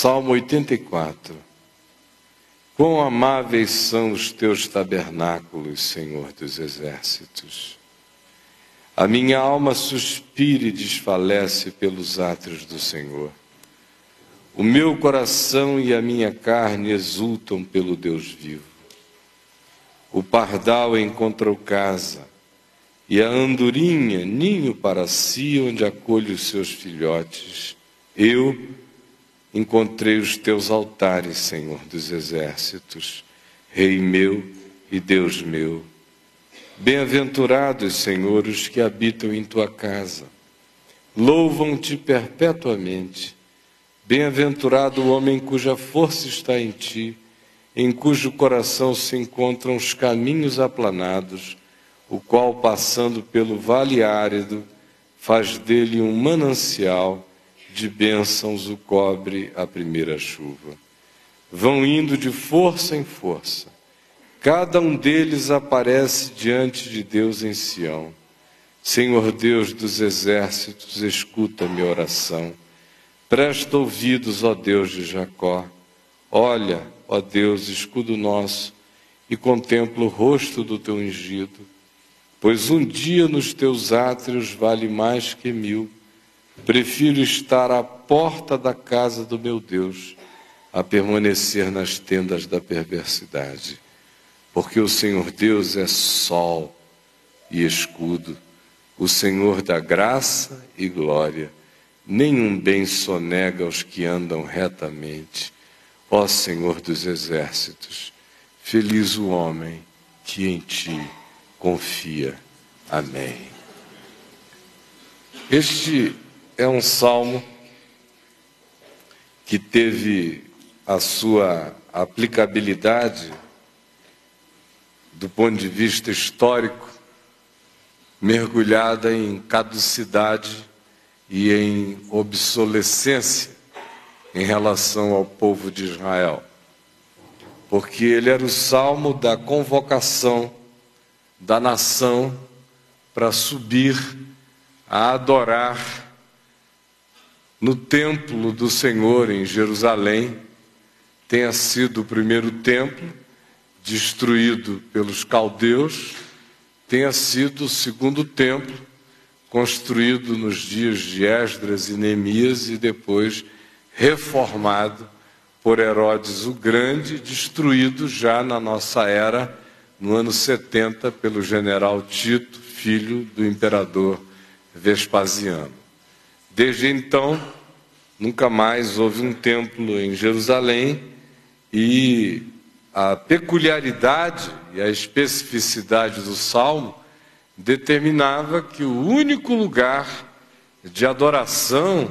Salmo 84. Quão amáveis são os teus tabernáculos, Senhor dos exércitos. A minha alma suspira e desfalece pelos átrios do Senhor. O meu coração e a minha carne exultam pelo Deus vivo. O pardal encontrou casa, e a andorinha ninho para si, onde acolhe os seus filhotes. Eu encontrei os teus altares, Senhor dos exércitos, Rei meu e Deus meu. Bem-aventurados, Senhor, os que habitam em tua casa. Louvam-te perpetuamente Bem-aventurado o homem cuja força está em ti, em cujo coração se encontram os caminhos aplanados, o qual, passando pelo vale árido, faz dele um manancial, de bênçãos o cobre a primeira chuva. Vão indo de força em força, cada um deles aparece diante de Deus em Sião. Senhor Deus dos exércitos, escuta minha oração Presta ouvidos, ó Deus de Jacó. Olha, ó Deus, escudo nosso, e contempla o rosto do teu ungido. Pois um dia nos teus átrios vale mais que mil. Prefiro estar à porta da casa do meu Deus a permanecer nas tendas da perversidade. Porque o Senhor Deus é sol e escudo, o Senhor da graça e glória nenhum bem sonega aos que andam retamente. Ó Senhor dos exércitos, feliz o homem que em ti confia. Amém. Este é um salmo que teve a sua aplicabilidade do ponto de vista histórico mergulhada em caducidade e em obsolescência em relação ao povo de Israel. Porque ele era o salmo da convocação da nação para subir a adorar no templo do Senhor em Jerusalém, tenha sido o primeiro templo destruído pelos caldeus, tenha sido o segundo templo construído nos dias de Esdras e Neemias e depois reformado por Herodes o Grande, destruído já na nossa era, no ano 70, pelo general Tito, filho do imperador Vespasiano. Desde então, nunca mais houve um templo em Jerusalém e a peculiaridade e a especificidade do salmo determinava que o único lugar de adoração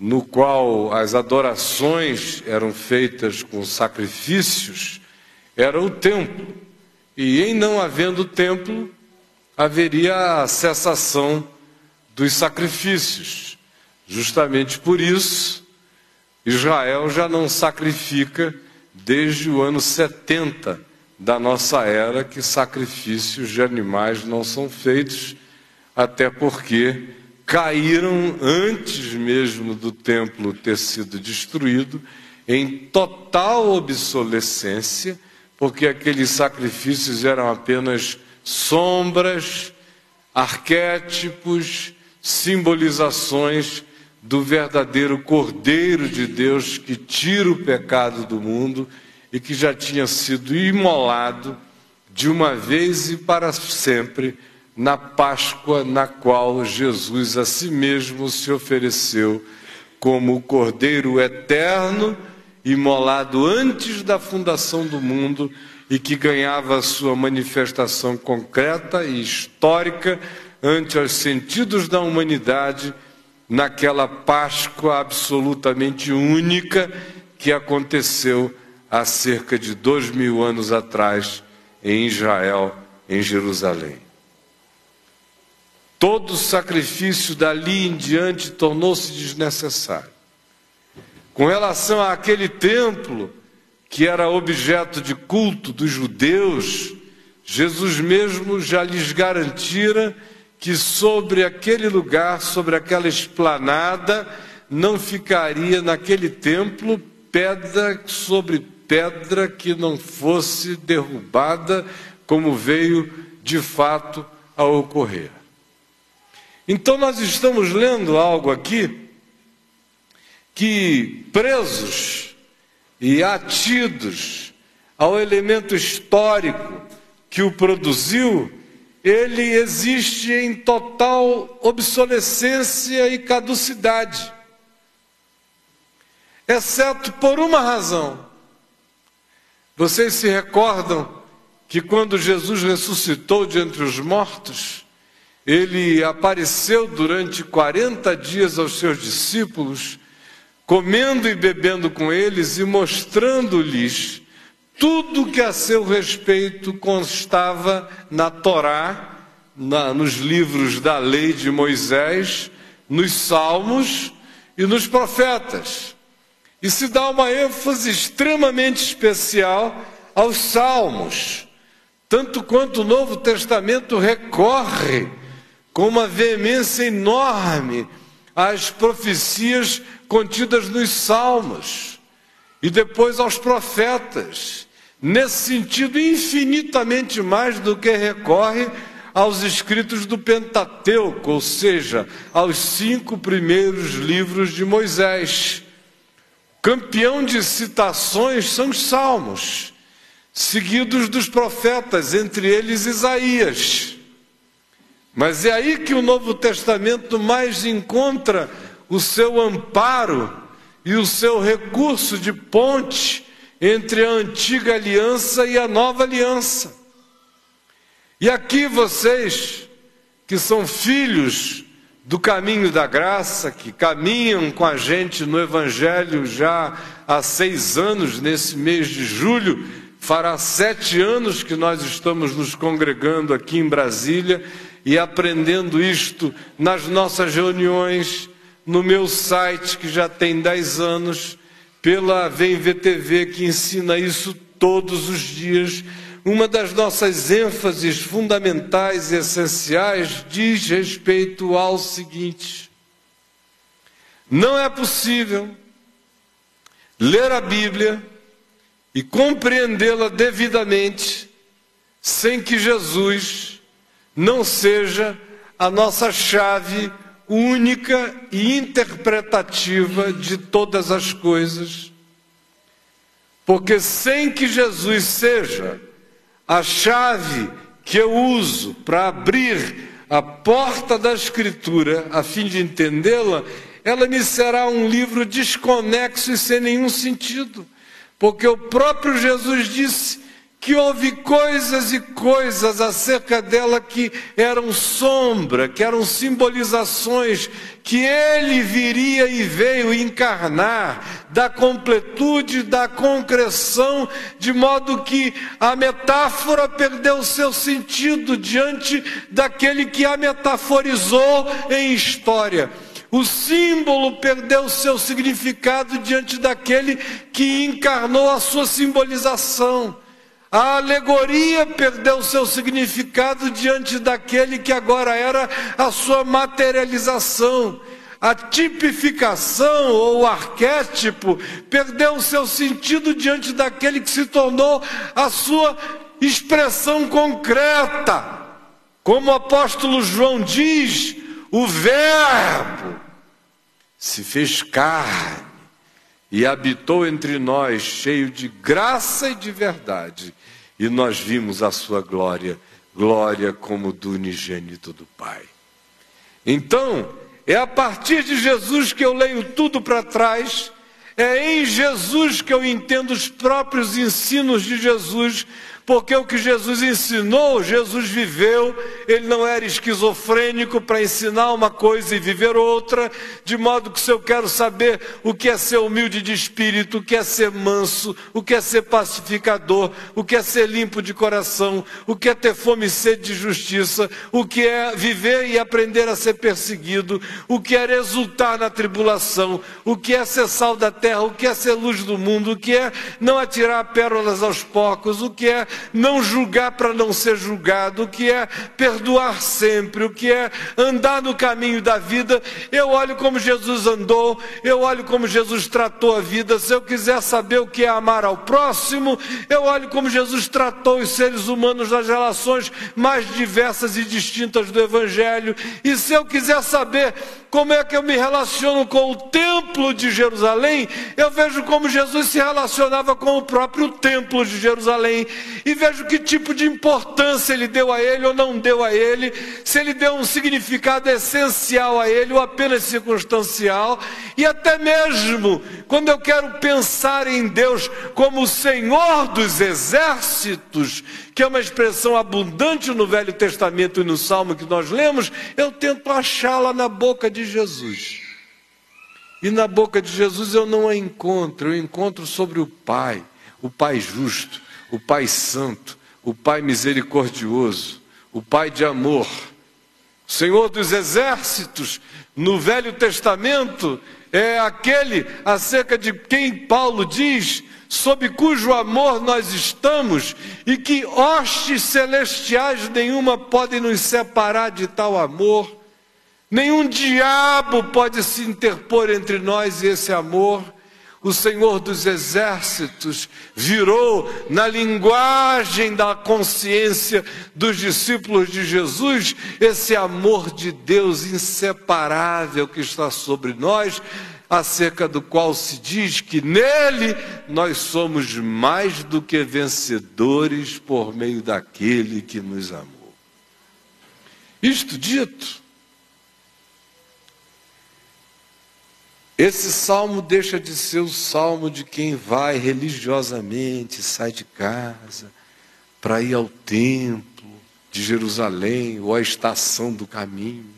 no qual as adorações eram feitas com sacrifícios era o templo. E em não havendo templo, haveria a cessação dos sacrifícios. Justamente por isso, Israel já não sacrifica desde o ano 70 da nossa era que sacrifícios de animais não são feitos, até porque caíram antes mesmo do templo ter sido destruído, em total obsolescência, porque aqueles sacrifícios eram apenas sombras, arquétipos, simbolizações do verdadeiro Cordeiro de Deus que tira o pecado do mundo e que já tinha sido imolado de uma vez e para sempre na Páscoa na qual Jesus a si mesmo se ofereceu como o Cordeiro eterno, imolado antes da fundação do mundo e que ganhava sua manifestação concreta e histórica ante os sentidos da humanidade naquela Páscoa absolutamente única que aconteceu há cerca de dois mil anos atrás em Israel, em Jerusalém. Todo sacrifício dali em diante tornou-se desnecessário. Com relação àquele templo que era objeto de culto dos judeus, Jesus mesmo já lhes garantira que sobre aquele lugar, sobre aquela esplanada, não ficaria naquele templo pedra sobre pedra que não fosse derrubada, como veio de fato a ocorrer. Então, nós estamos lendo algo aqui que, presos e atidos ao elemento histórico que o produziu, ele existe em total obsolescência e caducidade, exceto por uma razão. Vocês se recordam que quando Jesus ressuscitou de entre os mortos, ele apareceu durante 40 dias aos seus discípulos, comendo e bebendo com eles e mostrando-lhes tudo que a seu respeito constava na Torá, na, nos livros da lei de Moisés, nos Salmos e nos profetas. E se dá uma ênfase extremamente especial aos Salmos, tanto quanto o Novo Testamento recorre com uma veemência enorme às profecias contidas nos Salmos e depois aos profetas, nesse sentido infinitamente mais do que recorre aos escritos do Pentateuco, ou seja, aos cinco primeiros livros de Moisés. Campeão de citações são os Salmos, seguidos dos profetas, entre eles Isaías. Mas é aí que o Novo Testamento mais encontra o seu amparo e o seu recurso de ponte entre a antiga aliança e a nova aliança. E aqui vocês, que são filhos do caminho da graça, que caminham com a gente no Evangelho já há seis anos, nesse mês de julho, fará sete anos que nós estamos nos congregando aqui em Brasília e aprendendo isto nas nossas reuniões no meu site, que já tem 10 anos, pela Vem VTV, que ensina isso todos os dias. Uma das nossas ênfases fundamentais e essenciais diz respeito ao seguinte: não é possível ler a Bíblia e compreendê-la devidamente sem que Jesus não seja a nossa chave única e interpretativa de todas as coisas, porque sem que Jesus seja a chave que eu uso para abrir a porta da Escritura a fim de entendê-la, ela me será um livro desconexo e sem nenhum sentido, porque o próprio Jesus disse que houve coisas e coisas acerca dela que eram sombra, que eram simbolizações, que ele viria e veio encarnar da completude, da concreção, de modo que a metáfora perdeu seu sentido diante daquele que a metaforizou em história. O símbolo perdeu seu significado diante daquele que encarnou a sua simbolização. A alegoria perdeu seu significado diante daquele que agora era a sua materialização. A tipificação ou arquétipo perdeu seu sentido diante daquele que se tornou a sua expressão concreta. Como o apóstolo João diz, o Verbo se fez carne e habitou entre nós, cheio de graça e de verdade e nós vimos a sua glória, glória como do unigênito do Pai. Então, é a partir de Jesus que eu leio tudo para trás, é em Jesus que eu entendo os próprios ensinos de Jesus, porque o que Jesus ensinou, Jesus viveu, ele não era esquizofrênico para ensinar uma coisa e viver outra, de modo que se eu quero saber o que é ser humilde de espírito, o que é ser manso, o que é ser pacificador, o que é ser limpo de coração, o que é ter fome e sede de justiça, o que é viver e aprender a ser perseguido, o que é exultar na tribulação, o que é ser sal da terra, o que é ser luz do mundo, o que é não atirar pérolas aos porcos, o que é não julgar para não ser julgado, o que é perdoar sempre, o que é andar no caminho da vida. Eu olho como Jesus andou, eu olho como Jesus tratou a vida. Se eu quiser saber o que é amar ao próximo, eu olho como Jesus tratou os seres humanos nas relações mais diversas e distintas do Evangelho. E se eu quiser saber como é que eu me relaciono com o templo de Jerusalém, eu vejo como Jesus se relacionava com o próprio templo de Jerusalém e vejo que tipo de importância ele deu a ele ou não deu a ele, se ele deu um significado essencial a ele ou apenas circunstancial, e até mesmo quando eu quero pensar em Deus como o Senhor dos exércitos, que é uma expressão abundante no Velho Testamento e no Salmo que nós lemos, eu tento achá-la na boca de Jesus. E na boca de Jesus eu não a encontro, eu encontro sobre o Pai, o Pai justo, o Pai santo, o Pai misericordioso, o Pai de amor. O Senhor dos exércitos, no Velho Testamento, é aquele acerca de quem Paulo diz sob cujo amor nós estamos, e que hostes celestiais nenhuma podem nos separar de tal amor, nenhum diabo pode se interpor entre nós e esse amor. O Senhor dos Exércitos virou na linguagem da consciência dos discípulos de Jesus esse amor de Deus inseparável que está sobre nós acerca do qual se diz que nele nós somos mais do que vencedores por meio daquele que nos amou. Isto dito, esse salmo deixa de ser o salmo de quem vai religiosamente, sai de casa para ir ao templo de Jerusalém ou à estação do caminho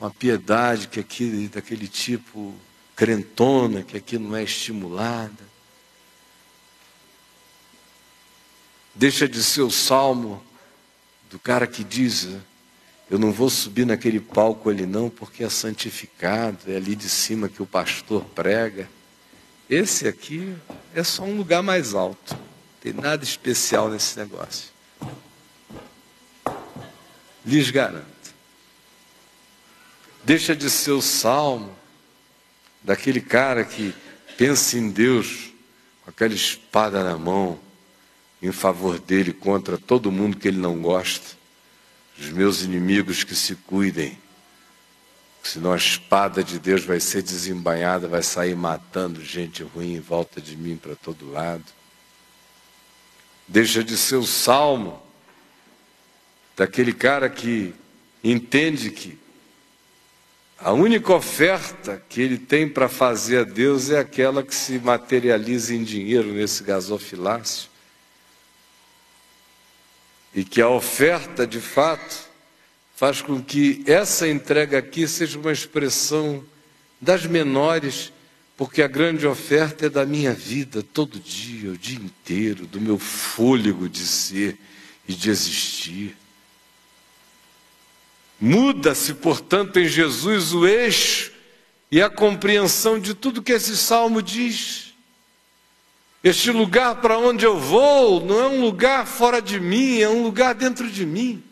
uma piedade que aqui, daquele tipo crentona, que aqui não é estimulada. Deixa de ser o salmo do cara que diz: Eu não vou subir naquele palco ali não, porque é santificado, é ali de cima que o pastor prega. Esse aqui é só um lugar mais alto, não tem nada especial nesse negócio. Lhes garanto deixa de ser o salmo daquele cara que pensa em Deus com aquela espada na mão em favor dele contra todo mundo que ele não gosta. Os meus inimigos que se cuidem. Senão a espada de Deus vai ser desembainhada, vai sair matando gente ruim em volta de mim para todo lado. Deixa de ser o salmo daquele cara que entende que a única oferta que ele tem para fazer a Deus é aquela que se materializa em dinheiro nesse gasofilácio. E que a oferta, de fato, faz com que essa entrega aqui seja uma expressão das menores, porque a grande oferta é da minha vida todo dia, o dia inteiro, do meu fôlego de ser e de existir. Muda-se, portanto, em Jesus o eixo e a compreensão de tudo que esse salmo diz. Este lugar para onde eu vou não é um lugar fora de mim, é um lugar dentro de mim.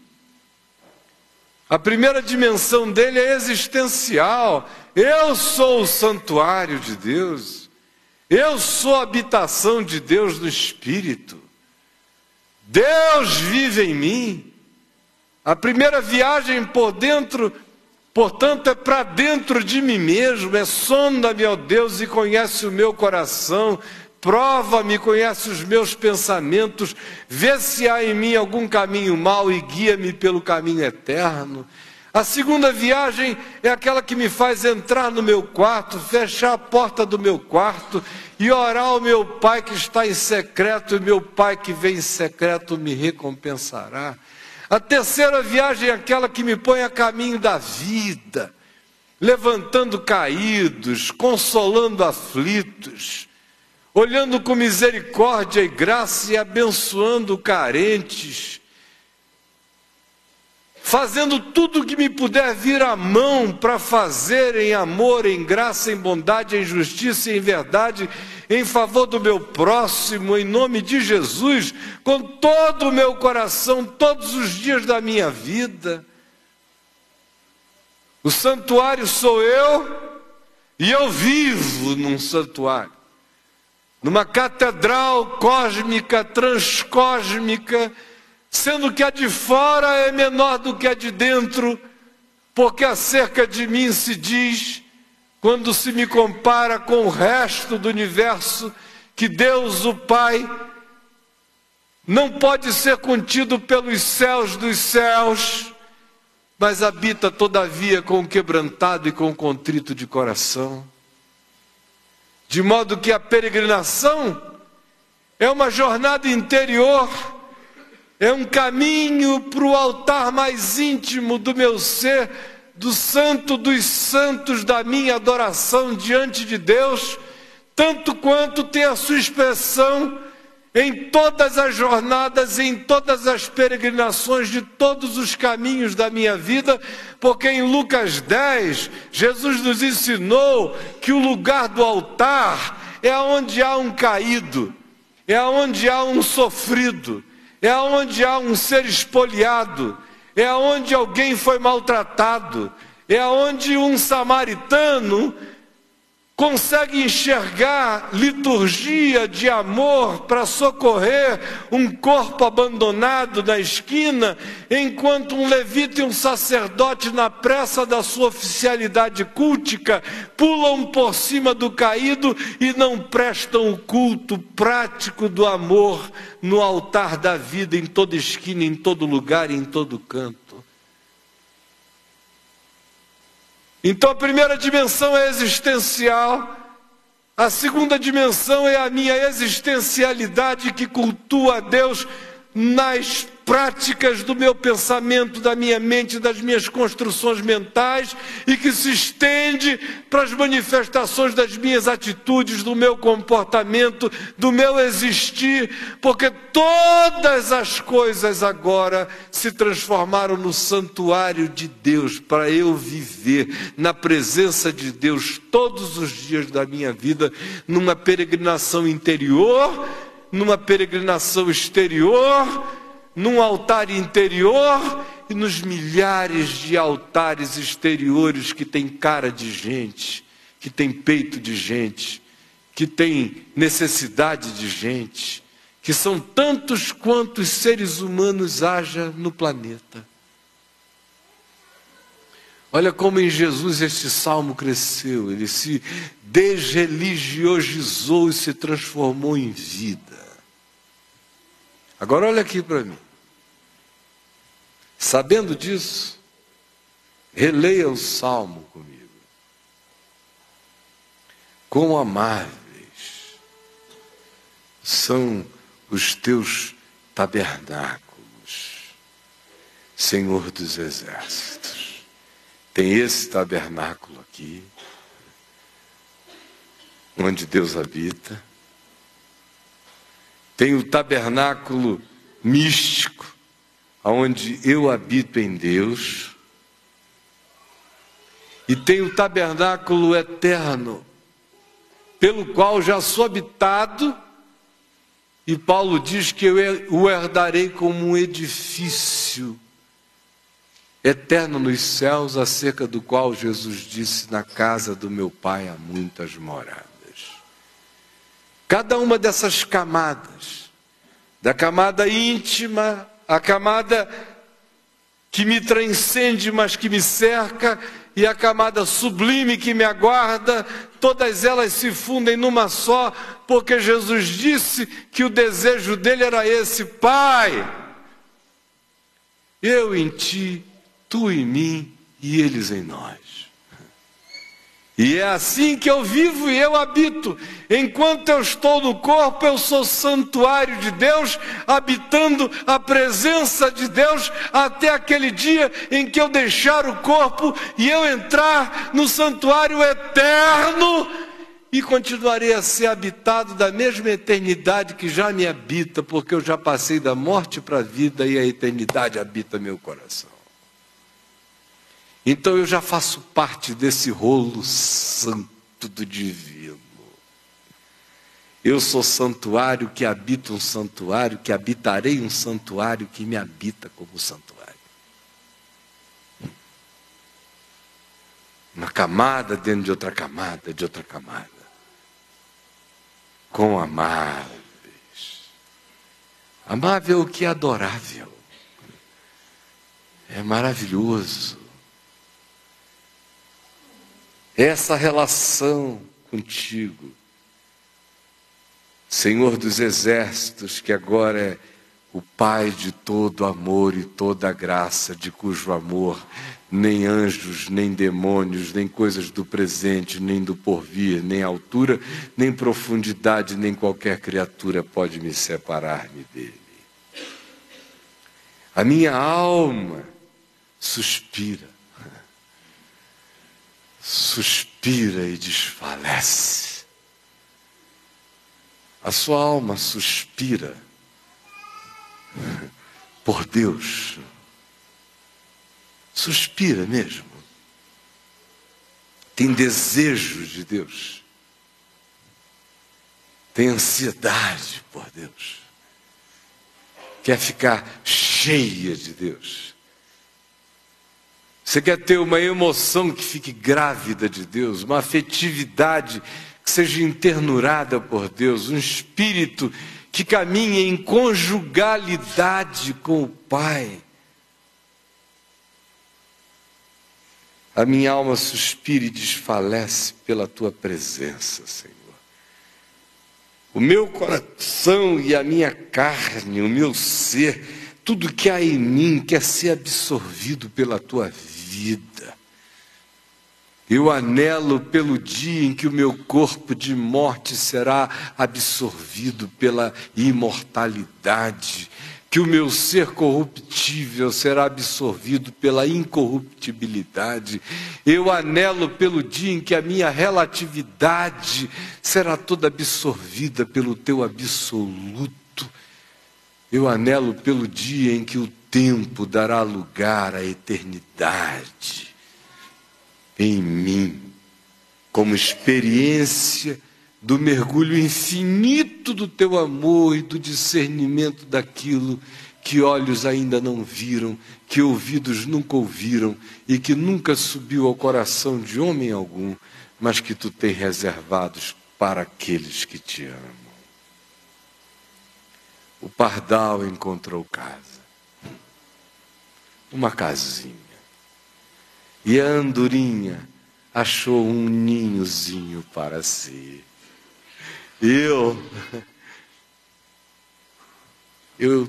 A primeira dimensão dele é existencial. Eu sou o santuário de Deus. Eu sou a habitação de Deus no Espírito. Deus vive em mim. A primeira viagem por dentro, portanto, é para dentro de mim mesmo, é sonda-me, ó Deus, e conhece o meu coração, prova-me, conhece os meus pensamentos, vê se há em mim algum caminho mau e guia-me pelo caminho eterno. A segunda viagem é aquela que me faz entrar no meu quarto, fechar a porta do meu quarto e orar ao meu Pai que está em secreto, e meu Pai que vem em secreto me recompensará. A terceira viagem é aquela que me põe a caminho da vida, levantando caídos, consolando aflitos, olhando com misericórdia e graça e abençoando carentes, fazendo tudo o que me puder vir à mão para fazer em amor, em graça, em bondade, em justiça e em verdade, em favor do meu próximo, em nome de Jesus, com todo o meu coração, todos os dias da minha vida. O santuário sou eu e eu vivo num santuário, numa catedral cósmica, transcósmica, sendo que a de fora é menor do que a de dentro, porque acerca de mim se diz, quando se me compara com o resto do universo, que Deus, o Pai, não pode ser contido pelos céus dos céus, mas habita todavia com o quebrantado e com o contrito de coração. De modo que a peregrinação é uma jornada interior é um caminho para o altar mais íntimo do meu ser, do santo dos santos da minha adoração diante de Deus, tanto quanto tem a sua expressão em todas as jornadas, em todas as peregrinações de todos os caminhos da minha vida, porque em Lucas 10, Jesus nos ensinou que o lugar do altar é onde há um caído, é onde há um sofrido, é onde há um ser espoliado, é onde alguém foi maltratado, é onde um samaritano consegue enxergar liturgia de amor para socorrer um corpo abandonado na esquina, enquanto um levita e um sacerdote, na pressa da sua oficialidade cultica, pulam por cima do caído e não prestam o culto prático do amor no altar da vida, em toda esquina, em todo lugar em todo canto. Então a primeira dimensão é existencial, a segunda dimensão é a minha existencialidade que cultua a Deus nas práticas do meu pensamento, da minha mente, das minhas construções mentais e que se estende para as manifestações das minhas atitudes, do meu comportamento, do meu existir, porque todas as coisas agora se transformaram no santuário de Deus para eu viver na presença de Deus todos os dias da minha vida, numa peregrinação interior, numa peregrinação exterior num altar interior e nos milhares de altares exteriores que tem cara de gente, que tem peito de gente, que tem necessidade de gente, que são tantos quantos seres humanos haja no planeta. Olha como em Jesus este salmo cresceu, ele se desreligiosizou e se transformou em vida. Agora olha aqui para mim. Sabendo disso, releia o salmo comigo. Quão amáveis são os teus tabernáculos, Senhor dos exércitos. Tem esse tabernáculo aqui, onde Deus habita. Tem o tabernáculo místico, onde eu habito em Deus, e tenho o tabernáculo eterno, pelo qual já sou habitado, e Paulo diz que eu o herdarei como um edifício eterno nos céus, acerca do qual Jesus disse: Na casa do meu Pai há muitas moradas. Cada uma dessas camadas, da camada íntima a camada que me transcende, mas que me cerca, e a camada sublime que me aguarda, todas elas se fundem numa só, porque Jesus disse que o desejo dele era esse: Pai, eu em ti, tu em mim e eles em nós. E é assim que eu vivo e eu habito. Enquanto eu estou no corpo, eu sou santuário de Deus, habitando a presença de Deus até aquele dia em que eu deixar o corpo e eu entrar no santuário eterno e continuarei a ser habitado da mesma eternidade que já me habita, porque eu já passei da morte para a vida e a eternidade habita meu coração. Então eu já faço parte desse rolo santo do divino. Eu sou santuário que habita um santuário, que habitarei um santuário que me habita como santuário. Uma camada dentro de outra camada, de outra camada. Com amáveis. Amável que é adorável. É maravilhoso. Essa relação contigo Senhor dos exércitos, que agora é o Pai de todo amor e toda graça, de cujo amor nem anjos, nem demônios, nem coisas do presente, nem do porvir, nem altura, nem profundidade, nem qualquer criatura pode me separar-me dele. A minha alma suspira, suspira e desfalece a sua alma suspira por Deus. Suspira mesmo. Tem desejo de Deus. Tem ansiedade por Deus. Quer ficar cheia de Deus. Você quer ter uma emoção que fique grávida de Deus, uma afetividade que seja internurada por Deus, um espírito que caminhe em conjugalidade com o Pai. A minha alma suspira e desfalece pela tua presença, Senhor. O meu coração e a minha carne, o meu ser, tudo que há em mim quer ser absorvido pela tua vida. Eu anelo pelo dia em que o meu corpo de morte será absorvido pela imortalidade, que o meu ser corruptível será absorvido pela incorruptibilidade. Eu anelo pelo dia em que a minha relatividade será toda absorvida pelo teu absoluto. Eu anelo pelo dia em que o tempo dará lugar à eternidade em mim, como experiência do mergulho infinito do teu amor e do discernimento daquilo que olhos ainda não viram, que ouvidos nunca ouviram e que nunca subiu ao coração de homem algum, mas que tu tens reservados para aqueles que te amam. O pardal encontrou casa, uma casinha e a andorinha achou um ninhozinho para si. Eu, eu,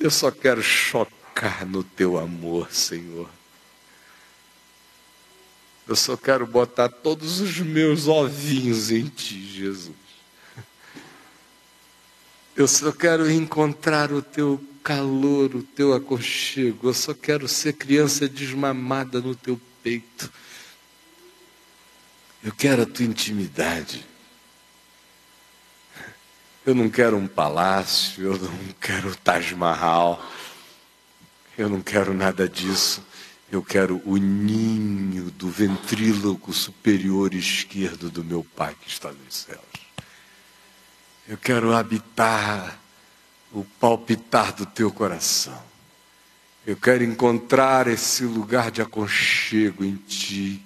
eu só quero chocar no teu amor, Senhor. Eu só quero botar todos os meus ovinhos em ti, Jesus. Eu só quero encontrar o teu calor, o teu aconchego. Eu só quero ser criança desmamada no teu peito. Eu quero a tua intimidade. Eu não quero um palácio, eu não quero Taj Mahal. Eu não quero nada disso. Eu quero o ninho do ventríloco superior esquerdo do meu Pai que está nos céus. Eu quero habitar o palpitar do teu coração. Eu quero encontrar esse lugar de aconchego em ti.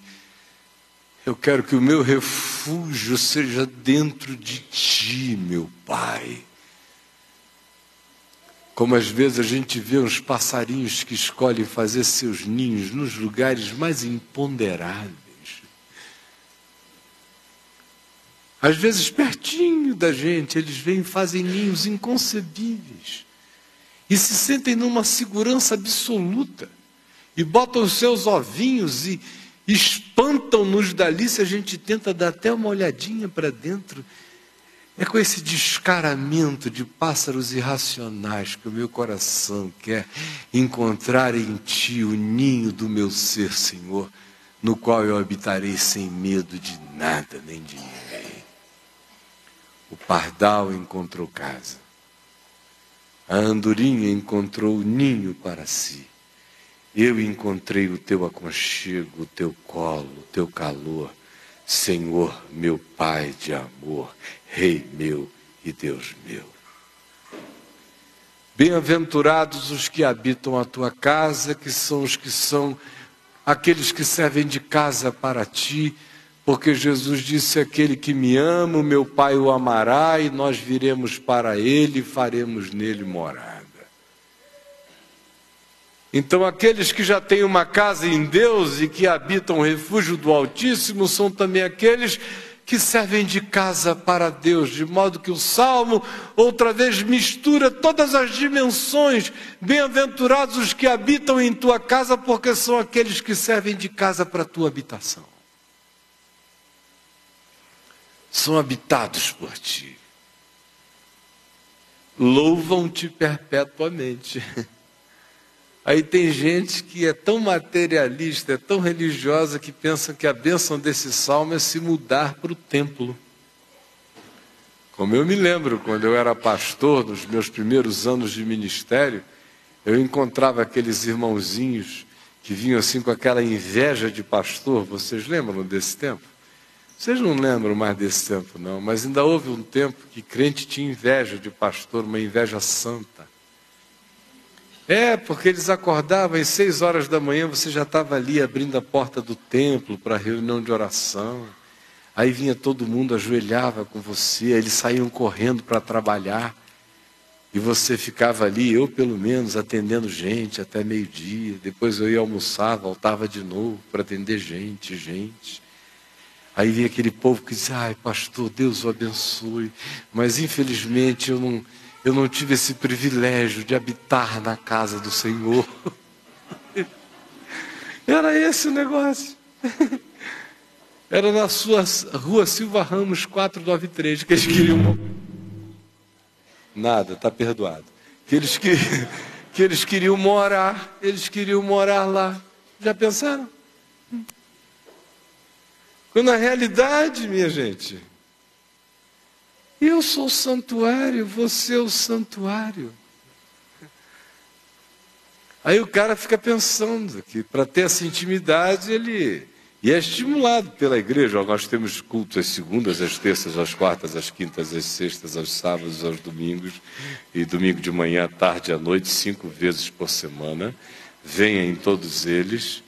Eu quero que o meu refúgio seja dentro de ti, meu Pai. Como às vezes a gente vê uns passarinhos que escolhem fazer seus ninhos nos lugares mais imponderáveis. Às vezes, pertinho da gente, eles vêm e fazem ninhos inconcebíveis. E se sentem numa segurança absoluta. E botam os seus ovinhos e espantam-nos dali se a gente tenta dar até uma olhadinha para dentro. É com esse descaramento de pássaros irracionais que o meu coração quer encontrar em Ti o ninho do meu ser, Senhor, no qual eu habitarei sem medo de nada nem de ninguém. O pardal encontrou casa. A andorinha encontrou ninho para si. eu encontrei o teu aconchego, o teu colo, o teu calor. Senhor, meu Pai de amor, Rei meu e Deus meu. Bem-aventurados os que habitam a tua casa, que são os que são aqueles que servem de casa para ti, porque Jesus disse: Aquele que me ama, o meu Pai o amará, e nós viremos para ele e faremos nele morada. Então, aqueles que já têm uma casa em Deus e que habitam o refúgio do Altíssimo são também aqueles que servem de casa para Deus, de modo que o salmo outra vez mistura todas as dimensões. Bem-aventurados os que habitam em tua casa, porque são aqueles que servem de casa para a tua habitação. São habitados por ti. Louvam-te perpetuamente. Aí tem gente que é tão materialista, é tão religiosa, que pensa que a bênção desse salmo é se mudar para o templo. Como eu me lembro, quando eu era pastor, nos meus primeiros anos de ministério, eu encontrava aqueles irmãozinhos que vinham assim com aquela inveja de pastor. Vocês lembram desse tempo? Vocês não lembram mais desse tempo, não, mas ainda houve um tempo que crente tinha inveja de pastor, uma inveja santa. É, porque eles acordavam às seis horas da manhã, você já estava ali abrindo a porta do templo para reunião de oração. Aí vinha todo mundo, ajoelhava com você, eles saíam correndo para trabalhar. E você ficava ali, eu pelo menos, atendendo gente até meio-dia. Depois eu ia almoçar, voltava de novo para atender gente, gente. Aí vinha aquele povo que dizia, ai pastor, Deus o abençoe. Mas infelizmente eu não, eu não tive esse privilégio de habitar na casa do Senhor. Era esse o negócio. Era na sua rua Silva Ramos 493 que eles queriam. Nada, está perdoado. Que eles, que, que eles queriam morar, eles queriam morar lá. Já pensaram? Quando na realidade, minha gente, eu sou o santuário, você é o santuário. Aí o cara fica pensando que para ter essa intimidade ele. E é estimulado pela igreja. Nós temos cultos às segundas, às terças, às quartas, às quintas, às sextas, aos sábados, aos domingos. E domingo de manhã, à tarde, à noite, cinco vezes por semana. Venha em todos eles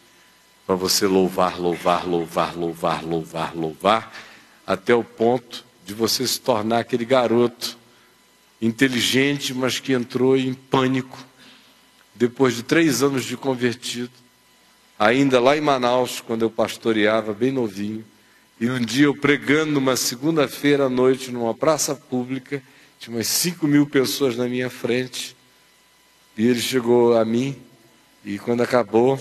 para você louvar, louvar, louvar, louvar, louvar, louvar, até o ponto de você se tornar aquele garoto inteligente, mas que entrou em pânico depois de três anos de convertido, ainda lá em Manaus, quando eu pastoreava, bem novinho. E um dia eu pregando numa segunda-feira à noite numa praça pública, tinha umas cinco mil pessoas na minha frente, e ele chegou a mim, e quando acabou,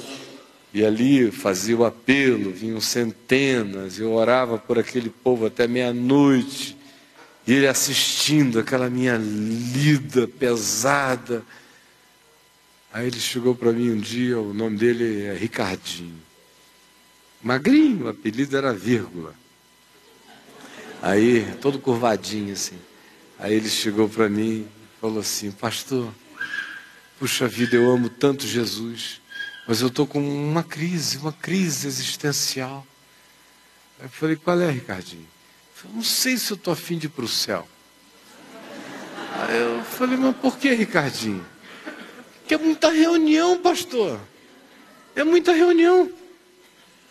e ali fazia o apelo, vinham centenas, eu orava por aquele povo até meia-noite, e ele assistindo aquela minha lida pesada. Aí ele chegou para mim um dia, o nome dele é Ricardinho. Magrinho, o apelido era vírgula. Aí, todo curvadinho assim. Aí ele chegou para mim e falou assim: Pastor, puxa vida, eu amo tanto Jesus mas eu estou com uma crise, uma crise existencial. Eu falei, qual é, Ricardinho? Eu falei, não sei se eu estou afim de ir para o céu. Aí eu falei, mas por que, Ricardinho? Porque é muita reunião, pastor. É muita reunião.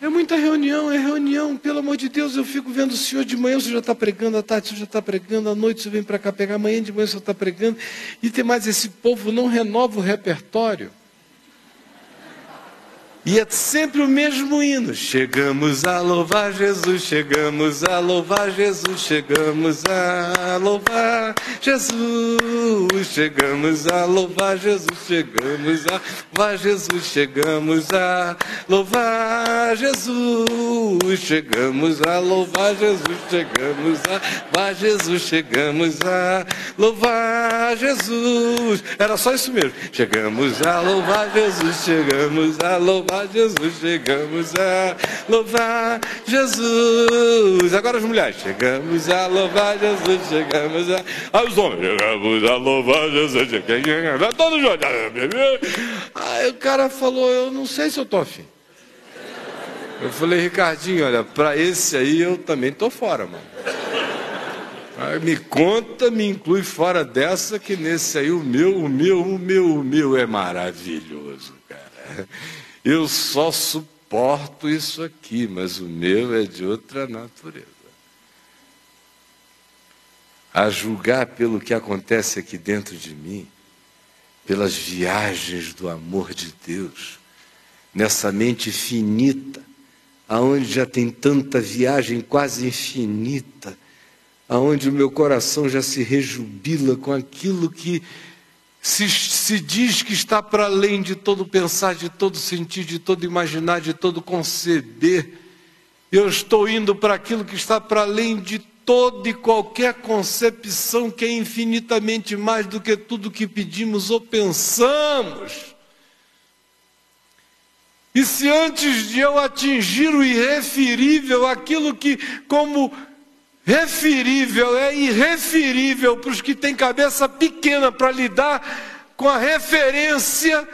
É muita reunião, é reunião. Pelo amor de Deus, eu fico vendo o senhor de manhã, o senhor já está pregando, à tarde o senhor já está pregando, à noite o senhor vem para cá pegar, amanhã de manhã o senhor está pregando. E tem mais, esse povo não renova o repertório. E é sempre o mesmo hino. Chegamos a louvar Jesus, chegamos a louvar Jesus, chegamos a louvar Jesus, chegamos a louvar Jesus, chegamos a louvar Jesus, chegamos a louvar Jesus, chegamos a louvar Jesus, chegamos a louvar Jesus, chegamos a louvar Jesus. Era só isso mesmo. Chegamos a louvar Jesus, chegamos a louvar Jesus, chegamos a louvar Jesus. Agora as mulheres, chegamos a louvar Jesus, chegamos a. Aí os homens, chegamos a louvar Jesus, chegamos a. Todos juntos. Aí o cara falou: Eu não sei se eu estou afim. Eu falei, Ricardinho, olha, para esse aí eu também tô fora, mano. Me conta, me inclui fora dessa, que nesse aí o meu, o meu, o meu, o meu é maravilhoso, cara. Eu só suporto isso aqui, mas o meu é de outra natureza. A julgar pelo que acontece aqui dentro de mim, pelas viagens do amor de Deus, nessa mente finita, aonde já tem tanta viagem quase infinita, aonde o meu coração já se rejubila com aquilo que se, se diz que está para além de todo pensar, de todo sentir, de todo imaginar, de todo conceber. Eu estou indo para aquilo que está para além de toda e qualquer concepção, que é infinitamente mais do que tudo que pedimos ou pensamos. E se antes de eu atingir o irreferível, aquilo que, como referível é irreferível para os que têm cabeça pequena para lidar com a referência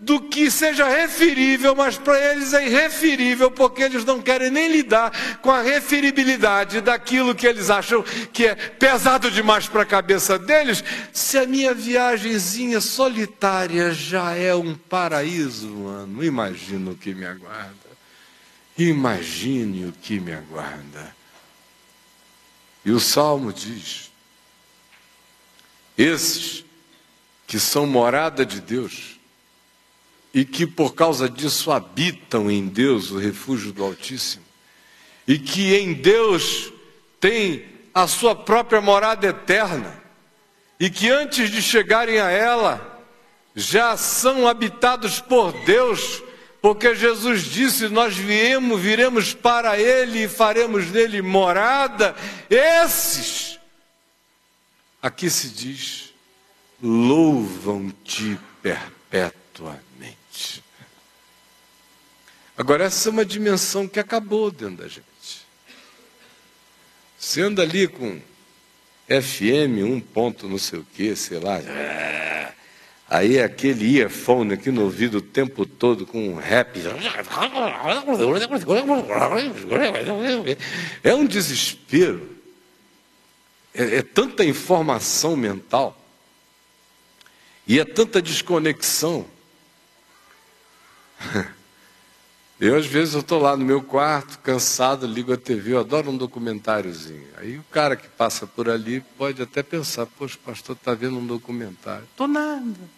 do que seja referível, mas para eles é irreferível, porque eles não querem nem lidar com a referibilidade daquilo que eles acham que é pesado demais para a cabeça deles. Se a minha viagemzinha solitária já é um paraíso, mano, imagina o que me aguarda. Imagine o que me aguarda. E o salmo diz: esses que são morada de Deus e que por causa disso habitam em Deus, o refúgio do Altíssimo, e que em Deus tem a sua própria morada eterna, e que antes de chegarem a ela já são habitados por Deus porque Jesus disse: Nós viemos, viremos para Ele e faremos nele morada. Esses, aqui se diz, louvam-te perpetuamente. Agora, essa é uma dimensão que acabou dentro da gente. Você anda ali com FM, um ponto não sei o que, sei lá. Aí aquele earphone aqui no ouvido o tempo todo com um rap. É um desespero. É, é tanta informação mental. E é tanta desconexão. Eu, às vezes, eu estou lá no meu quarto, cansado, ligo a TV, eu adoro um documentáriozinho. Aí o cara que passa por ali pode até pensar, poxa, pastor está vendo um documentário. Estou nada.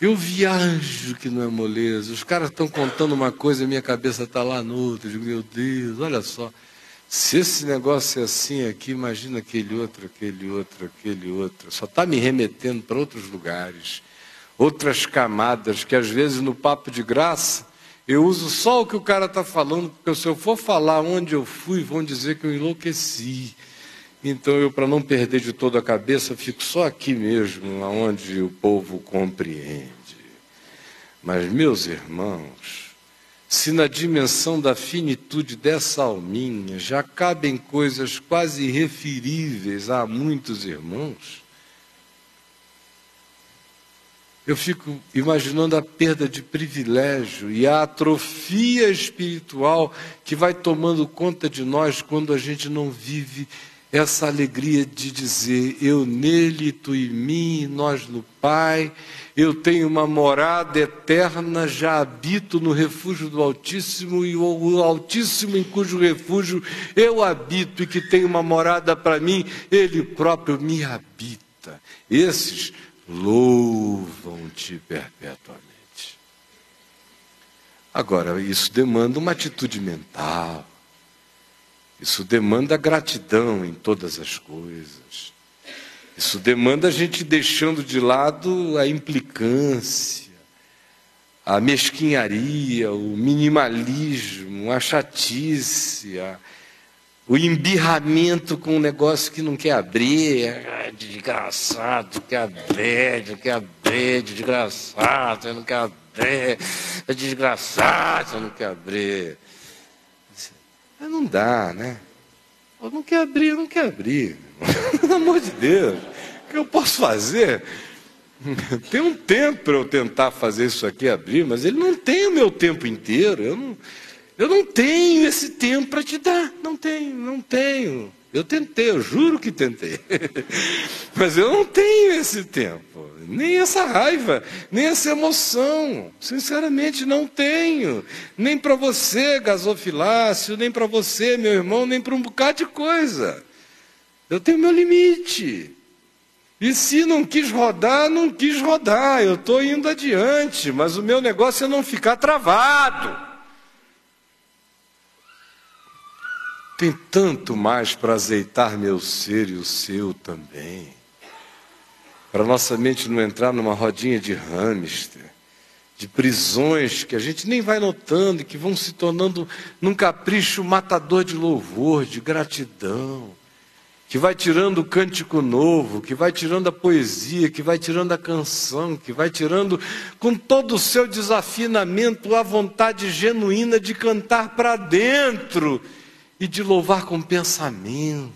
Eu viajo que não é moleza. Os caras estão contando uma coisa e minha cabeça está lá no outro. Eu digo, meu Deus, olha só. Se esse negócio é assim aqui, imagina aquele outro, aquele outro, aquele outro. Só está me remetendo para outros lugares, outras camadas, que às vezes no papo de graça eu uso só o que o cara está falando, porque se eu for falar onde eu fui, vão dizer que eu enlouqueci. Então eu, para não perder de toda a cabeça, fico só aqui mesmo, aonde o povo compreende. Mas, meus irmãos, se na dimensão da finitude dessa alminha já cabem coisas quase irreferíveis a muitos irmãos, eu fico imaginando a perda de privilégio e a atrofia espiritual que vai tomando conta de nós quando a gente não vive essa alegria de dizer: eu nele, tu em mim, nós no Pai, eu tenho uma morada eterna, já habito no refúgio do Altíssimo, e o Altíssimo em cujo refúgio eu habito e que tem uma morada para mim, ele próprio me habita. Esses louvam-te perpetuamente. Agora, isso demanda uma atitude mental isso demanda gratidão em todas as coisas. Isso demanda a gente deixando de lado a implicância, a mesquinharia, o minimalismo, a chatice, a, o embirramento com um negócio que não quer abrir. É desgraçado, quer abrir, quer abrir, desgraçado, não quer abrir. É desgraçado, não quer abrir. Mas não dá, né? Não quer abrir, não quer abrir. Pelo amor de Deus. O que eu posso fazer? Tem um tempo para eu tentar fazer isso aqui abrir, mas ele não tem o meu tempo inteiro. Eu não, eu não tenho esse tempo para te dar. Não tenho, não tenho. Eu tentei, eu juro que tentei. Mas eu não tenho esse tempo, nem essa raiva, nem essa emoção. Sinceramente, não tenho. Nem para você, gasofilácio, nem para você, meu irmão, nem para um bocado de coisa. Eu tenho meu limite. E se não quis rodar, não quis rodar. Eu estou indo adiante, mas o meu negócio é não ficar travado. Tem tanto mais para azeitar meu ser e o seu também. Para nossa mente não entrar numa rodinha de hamster, de prisões que a gente nem vai notando e que vão se tornando num capricho matador de louvor, de gratidão, que vai tirando o cântico novo, que vai tirando a poesia, que vai tirando a canção, que vai tirando com todo o seu desafinamento a vontade genuína de cantar para dentro e de louvar com pensamento.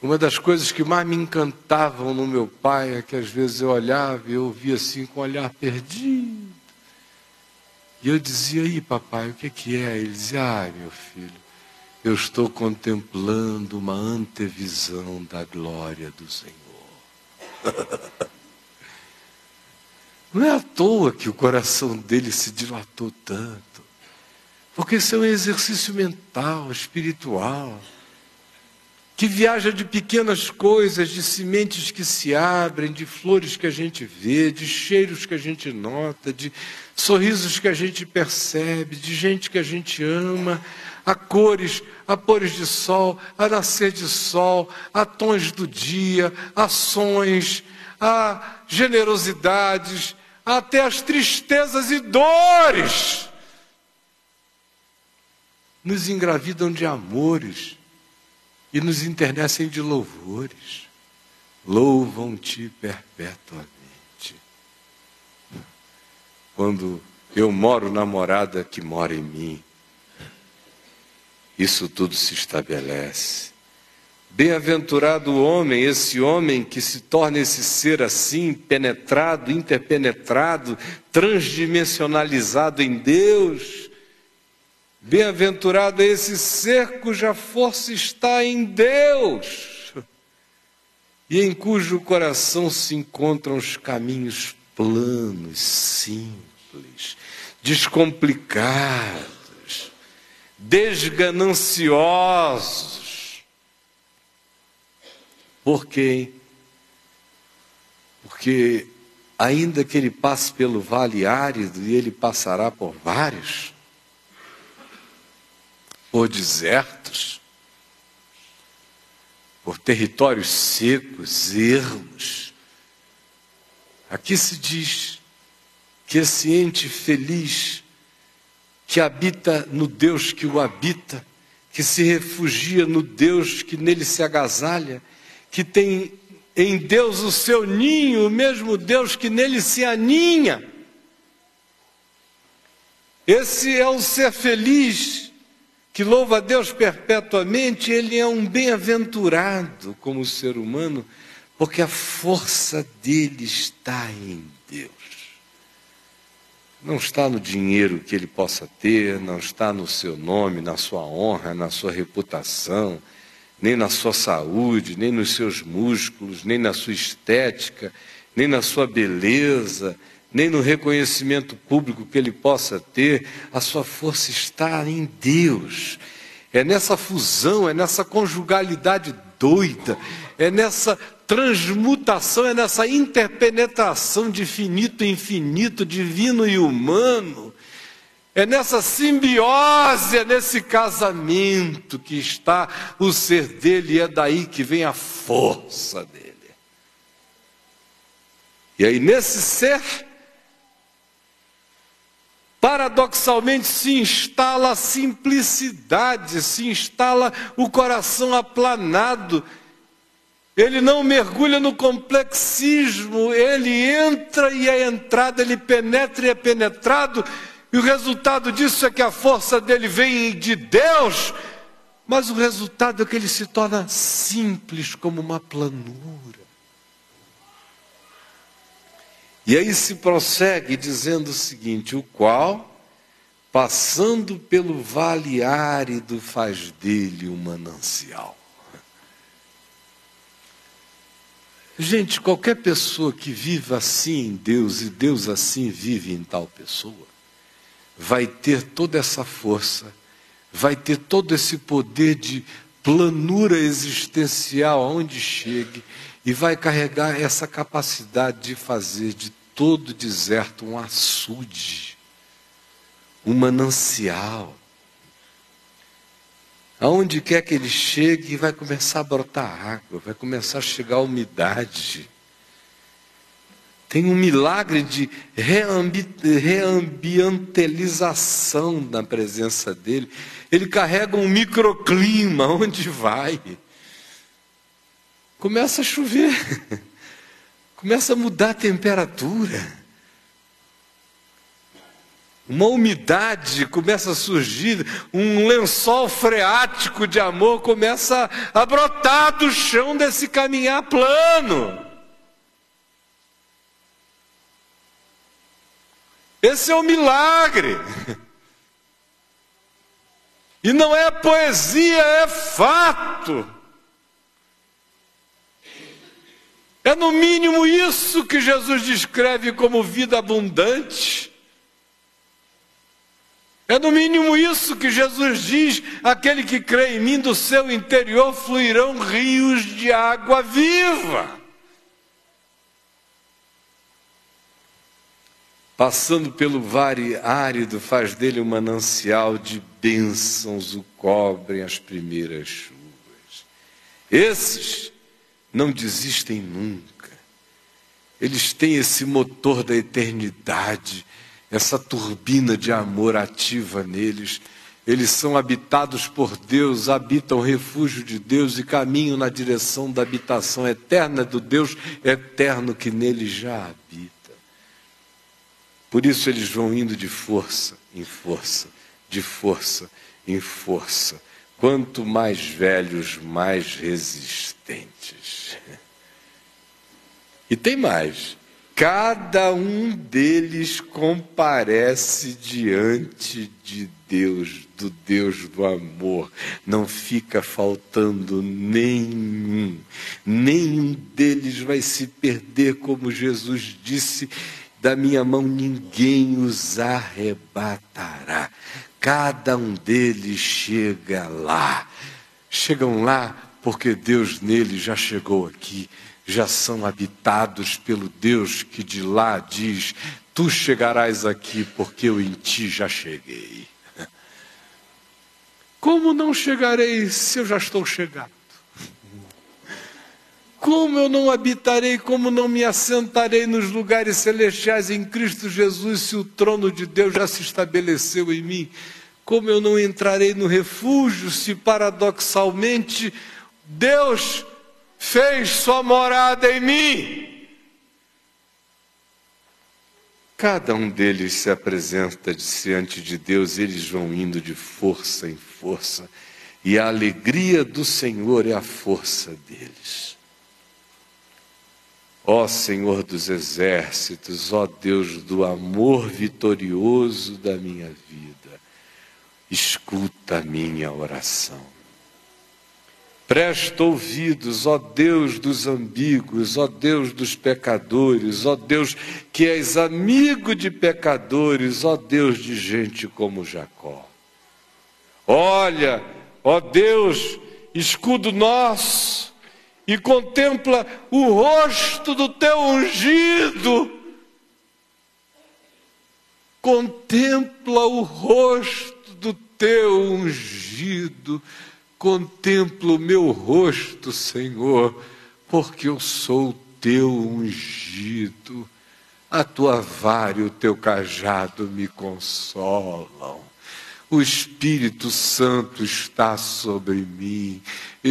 Uma das coisas que mais me encantavam no meu pai é que às vezes eu olhava e eu ouvia assim com o olhar perdido. E eu dizia, aí papai, o que, que é? Ele dizia, ai meu filho, eu estou contemplando uma antevisão da glória do Senhor. Não é à toa que o coração dele se dilatou tanto. Porque isso é um exercício mental, espiritual, que viaja de pequenas coisas, de sementes que se abrem, de flores que a gente vê, de cheiros que a gente nota, de sorrisos que a gente percebe, de gente que a gente ama, a cores, a pores de sol, a nascer de sol, a tons do dia, ações, a generosidades, até as tristezas e dores nos engravidam de amores e nos internecem de louvores. Louvam-te perpetuamente. Quando eu moro na morada que mora em mim, isso tudo se estabelece. Bem-aventurado o homem, esse homem que se torna esse ser assim, penetrado, interpenetrado, transdimensionalizado em Deus Bem-aventurado é esse ser cuja força está em Deus e em cujo coração se encontram os caminhos planos, simples, descomplicados, desgananciosos. Por quê? Porque, ainda que ele passe pelo vale árido, e ele passará por vários, por desertos, por territórios secos, ermos. Aqui se diz que esse ente feliz que habita no Deus que o habita, que se refugia no Deus que nele se agasalha, que tem em Deus o seu ninho, o mesmo Deus que nele se aninha. Esse é o ser feliz que louva a Deus perpetuamente, ele é um bem-aventurado como ser humano, porque a força dele está em Deus. Não está no dinheiro que ele possa ter, não está no seu nome, na sua honra, na sua reputação, nem na sua saúde, nem nos seus músculos, nem na sua estética, nem na sua beleza, nem no reconhecimento público que ele possa ter, a sua força está em Deus. É nessa fusão, é nessa conjugalidade doida, é nessa transmutação, é nessa interpenetração de finito e infinito, divino e humano. É nessa simbiose, é nesse casamento que está o ser dele, e é daí que vem a força dele. E aí, nesse ser, Paradoxalmente se instala a simplicidade, se instala o coração aplanado. Ele não mergulha no complexismo, ele entra e é entrada, ele penetra e é penetrado, e o resultado disso é que a força dele vem de Deus, mas o resultado é que ele se torna simples como uma planura. E aí se prossegue dizendo o seguinte: o qual, passando pelo vale árido, faz dele um manancial. Gente, qualquer pessoa que viva assim em Deus e Deus assim vive em tal pessoa, vai ter toda essa força, vai ter todo esse poder de planura existencial aonde chegue e vai carregar essa capacidade de fazer de todo deserto um açude, um manancial. Aonde quer que ele chegue, vai começar a brotar água, vai começar a chegar umidade. Tem um milagre de reambi reambientalização na presença dele. Ele carrega um microclima onde vai. Começa a chover, começa a mudar a temperatura uma umidade começa a surgir, um lençol freático de amor começa a brotar do chão desse caminhar plano. Esse é o milagre. E não é poesia, é fato. É no mínimo isso que Jesus descreve como vida abundante. É no mínimo isso que Jesus diz: aquele que crê em mim, do seu interior fluirão rios de água viva. Passando pelo vale árido, faz dele um manancial de bênçãos, o cobrem as primeiras chuvas. Esses não desistem nunca. Eles têm esse motor da eternidade essa turbina de amor ativa neles. Eles são habitados por Deus, habitam o refúgio de Deus e caminham na direção da habitação eterna do Deus eterno que neles já habita. Por isso eles vão indo de força em força, de força em força. Quanto mais velhos, mais resistentes. E tem mais. Cada um deles comparece diante de Deus, do Deus do amor. Não fica faltando nenhum. Nenhum deles vai se perder, como Jesus disse: da minha mão ninguém os arrebatará. Cada um deles chega lá. Chegam lá porque Deus nele já chegou aqui já são habitados pelo Deus que de lá diz: Tu chegarás aqui porque eu em ti já cheguei. Como não chegarei se eu já estou chegado? Como eu não habitarei, como não me assentarei nos lugares celestiais em Cristo Jesus, se o trono de Deus já se estabeleceu em mim? Como eu não entrarei no refúgio, se paradoxalmente Deus fez sua morada em mim. Cada um deles se apresenta diante de Deus, eles vão indo de força em força, e a alegria do Senhor é a força deles. Ó Senhor dos exércitos, ó Deus do amor vitorioso da minha vida, escuta a minha oração. Presta ouvidos, ó Deus dos ambíguos, ó Deus dos pecadores, ó Deus que és amigo de pecadores, ó Deus de gente como Jacó. Olha, ó Deus, escudo nosso, e contempla o rosto do teu ungido. Contempla o rosto do teu ungido Contempla o meu rosto, Senhor, porque eu sou teu ungido. A tua vara e o teu cajado me consolam. O Espírito Santo está sobre mim.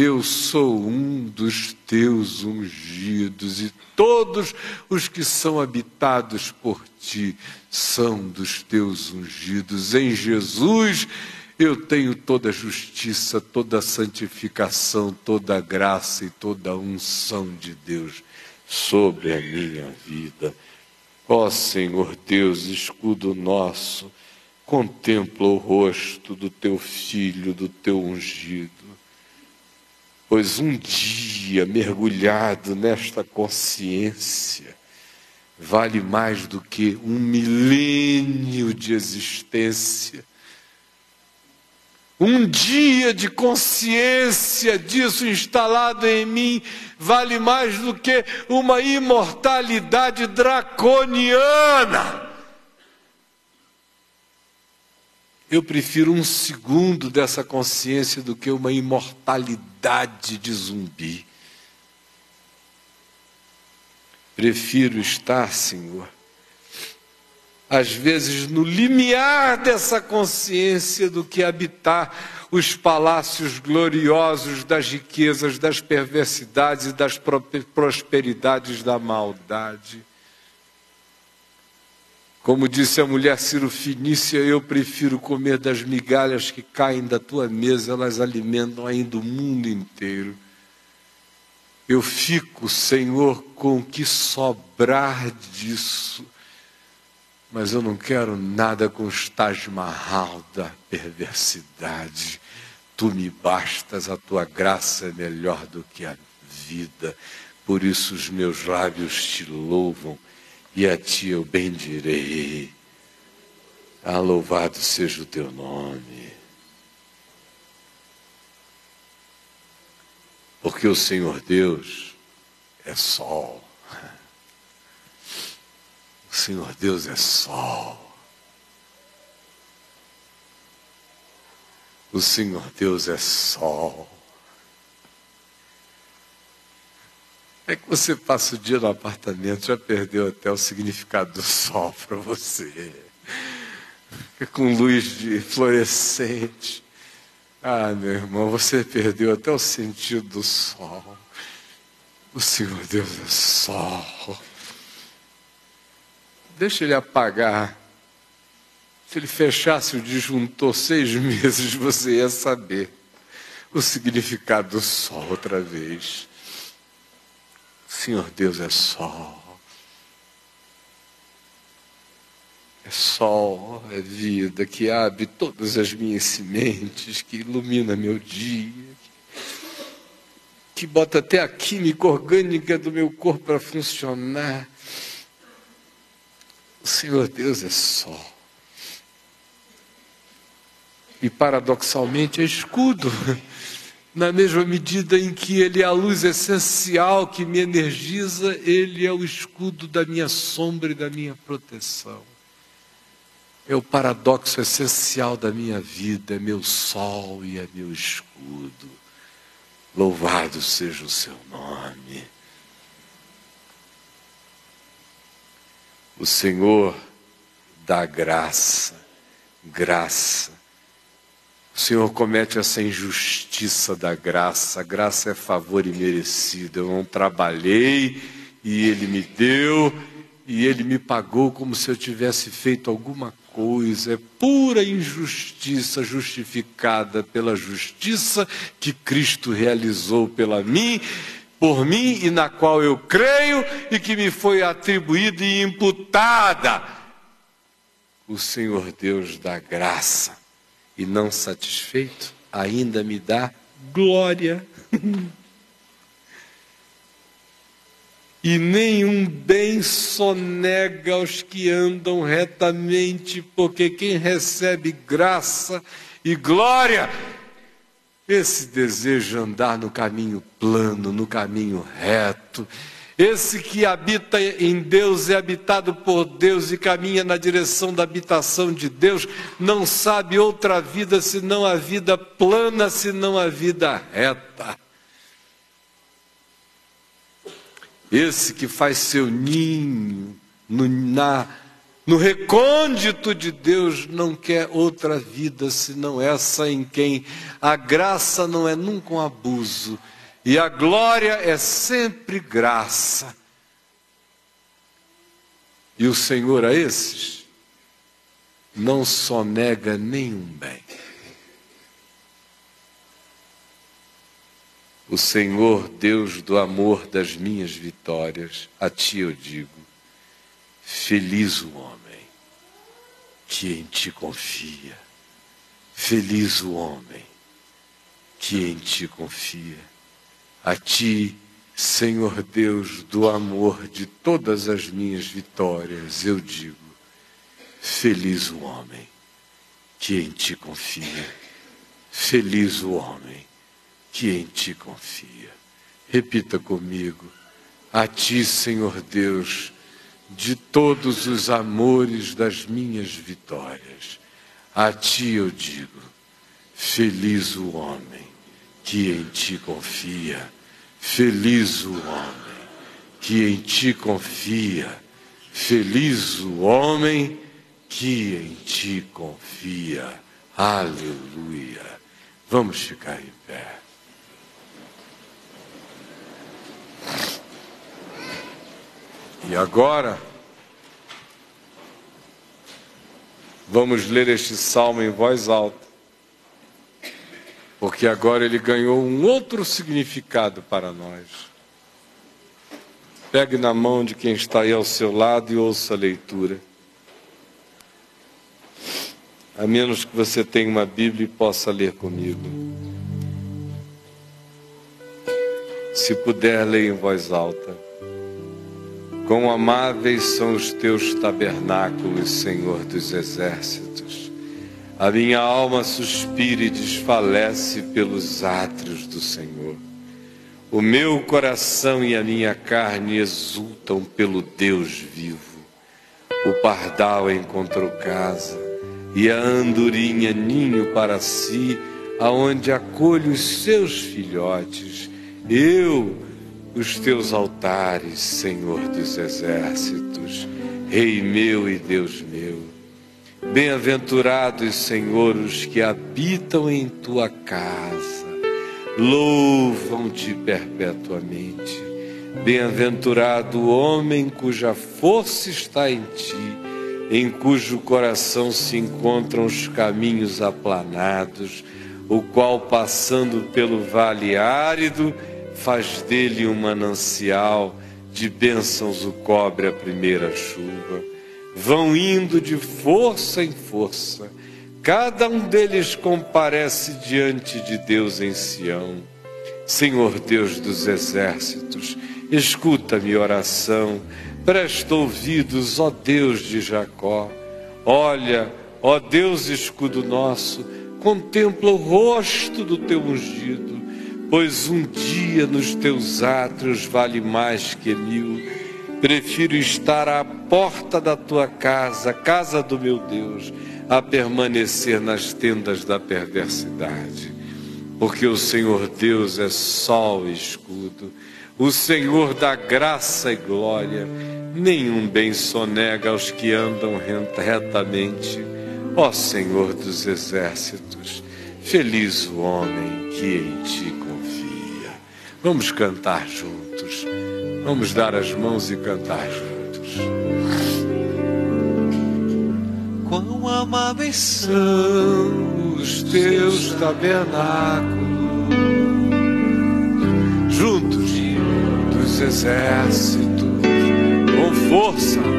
Eu sou um dos teus ungidos e todos os que são habitados por ti são dos teus ungidos. Em Jesus eu tenho toda a justiça, toda a santificação, toda a graça e toda a unção de Deus sobre a minha vida. Ó Senhor Deus, escudo nosso, contempla o rosto do teu filho, do teu ungido. Pois um dia mergulhado nesta consciência vale mais do que um milênio de existência. Um dia de consciência disso instalado em mim vale mais do que uma imortalidade draconiana. Eu prefiro um segundo dessa consciência do que uma imortalidade de zumbi. Prefiro estar, Senhor, às vezes no limiar dessa consciência do que habitar os palácios gloriosos das riquezas, das perversidades e das prosperidades da maldade. Como disse a mulher Finícia, eu prefiro comer das migalhas que caem da tua mesa, elas alimentam ainda o mundo inteiro. Eu fico, Senhor, com o que sobrar disso, mas eu não quero nada com os Taj Mahal da perversidade. Tu me bastas, a tua graça é melhor do que a vida, por isso os meus lábios te louvam e a ti eu bendirei. Ah, louvado seja o teu nome. Porque o Senhor Deus é sol. O Senhor Deus é sol. O Senhor Deus é sol. É que você passa o dia no apartamento, já perdeu até o significado do sol para você. Fica com luz de fluorescente. Ah, meu irmão, você perdeu até o sentido do sol. O Senhor Deus é sol. Deixa ele apagar. Se ele fechasse o disjuntor seis meses, você ia saber o significado do sol outra vez. Senhor Deus é sol. É sol, é vida que abre todas as minhas sementes, que ilumina meu dia, que bota até a química orgânica do meu corpo para funcionar. O Senhor Deus é sol. E paradoxalmente é escudo na mesma medida em que Ele é a luz essencial que me energiza, Ele é o escudo da minha sombra e da minha proteção. É o paradoxo essencial da minha vida, é meu sol e é meu escudo. Louvado seja o seu nome. O Senhor dá graça, graça o Senhor comete essa injustiça da graça. A graça é favor imerecido. Eu não trabalhei e Ele me deu e Ele me pagou como se eu tivesse feito alguma coisa. É pura injustiça justificada pela justiça que Cristo realizou pela mim por mim e na qual eu creio e que me foi atribuída e imputada. O Senhor Deus da graça e não satisfeito, ainda me dá glória. e nenhum bem sonega aos que andam retamente, porque quem recebe graça e glória, esse deseja andar no caminho plano, no caminho reto, esse que habita em Deus é habitado por Deus e caminha na direção da habitação de Deus, não sabe outra vida senão a vida plana, senão a vida reta. Esse que faz seu ninho no, na, no recôndito de Deus, não quer outra vida senão essa em quem a graça não é nunca um abuso e a glória é sempre graça. E o Senhor a esses não só nega nenhum bem. O Senhor, Deus do amor das minhas vitórias, a ti eu digo: feliz o homem que em ti confia. Feliz o homem que em ti confia. A ti, Senhor Deus do amor de todas as minhas vitórias, eu digo: Feliz o homem que em ti confia. Feliz o homem que em ti confia. Repita comigo: A ti, Senhor Deus, de todos os amores das minhas vitórias. A ti eu digo: feliz o homem que em ti confia, feliz o homem que em ti confia, feliz o homem que em ti confia. Aleluia. Vamos ficar em pé. E agora, vamos ler este salmo em voz alta, porque agora ele ganhou um outro significado para nós. Pegue na mão de quem está aí ao seu lado e ouça a leitura. A menos que você tenha uma Bíblia e possa ler comigo. Se puder, leia em voz alta. Quão amáveis são os teus tabernáculos, Senhor dos exércitos. A minha alma suspira e desfalece pelos átrios do Senhor. O meu coração e a minha carne exultam pelo Deus vivo. O pardal encontrou casa e a andorinha ninho para si, aonde acolhe os seus filhotes. Eu os teus altares, Senhor dos exércitos, Rei meu e Deus meu. Bem-aventurados, Senhor, os que habitam em tua casa, louvam-te perpetuamente. Bem-aventurado o homem cuja força está em ti, em cujo coração se encontram os caminhos aplanados, o qual, passando pelo vale árido, faz dele um manancial, de bênçãos o cobre a primeira chuva. Vão indo de força em força, cada um deles comparece diante de Deus em Sião. Senhor Deus dos exércitos, escuta minha oração, presta ouvidos, ó Deus de Jacó. Olha, ó Deus escudo nosso, contempla o rosto do teu ungido pois um dia nos teus átrios vale mais que mil. Prefiro estar à porta da tua casa, casa do meu Deus, a permanecer nas tendas da perversidade. Porque o Senhor Deus é sol e escudo, o Senhor dá graça e glória, nenhum bem sonega aos que andam retamente. Ó Senhor dos exércitos, feliz o homem que em ti Vamos cantar juntos. Vamos dar as mãos e cantar juntos. Quão amáveis são os teus tabernáculos, juntos dos exércitos, com força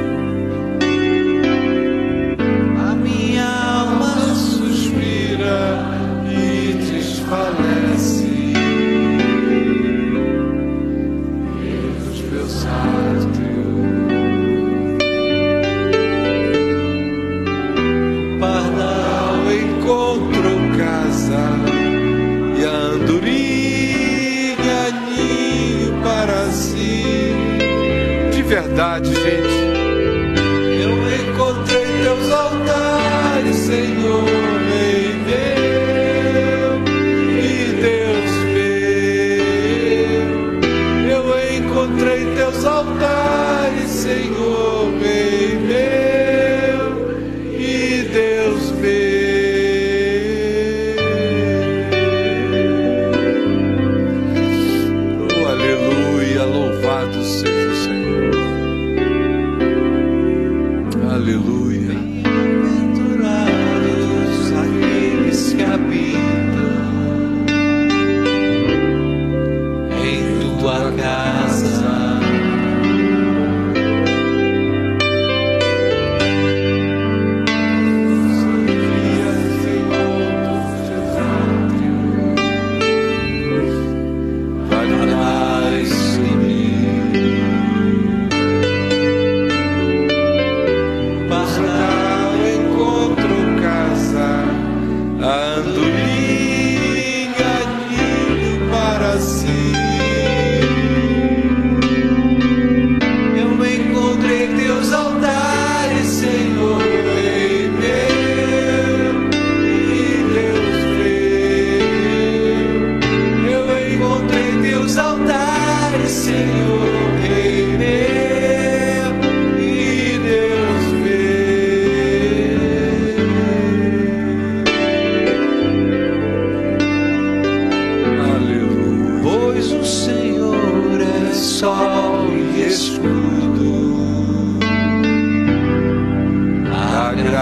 verdade, gente.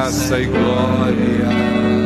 graça e glória.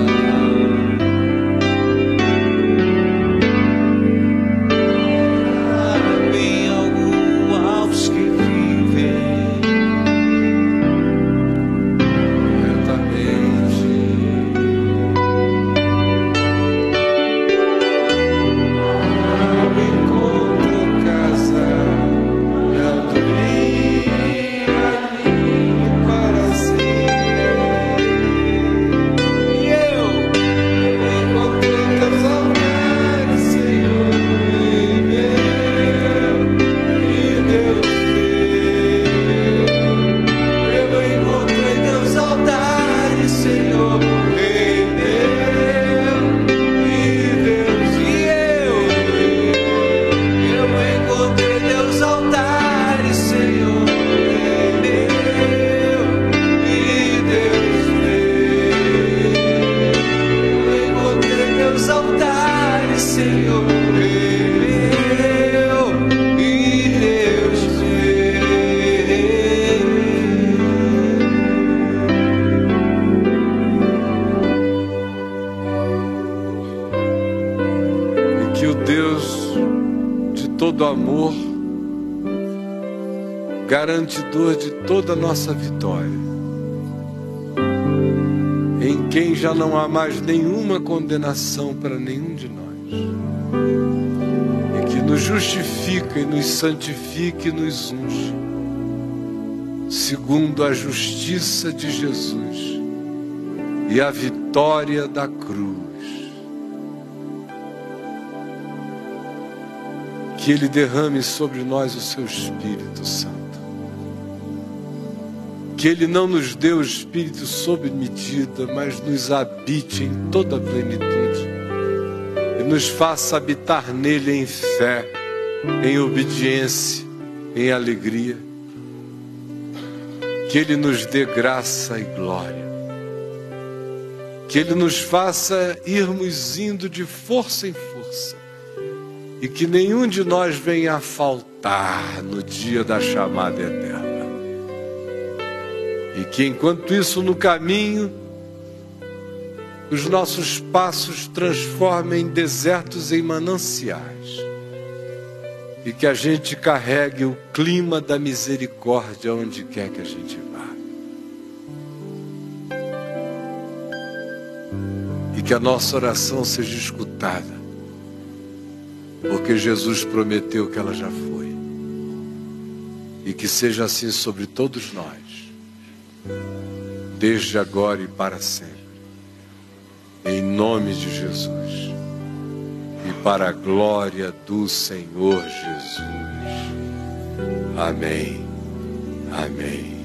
Não há mais nenhuma condenação para nenhum de nós, e que nos justifica e nos santifica e nos unge, segundo a justiça de Jesus e a vitória da cruz. Que Ele derrame sobre nós o seu Espírito Santo. Que Ele não nos dê o Espírito sob medida, mas nos habite em toda a plenitude. E nos faça habitar nele em fé, em obediência, em alegria. Que Ele nos dê graça e glória. Que Ele nos faça irmos indo de força em força e que nenhum de nós venha a faltar no dia da chamada eterna. E que enquanto isso no caminho, os nossos passos transformem desertos em mananciais. E que a gente carregue o clima da misericórdia onde quer que a gente vá. E que a nossa oração seja escutada porque Jesus prometeu que ela já foi. E que seja assim sobre todos nós, desde agora e para sempre. Em nome de Jesus. E para a glória do Senhor Jesus. Amém. Amém.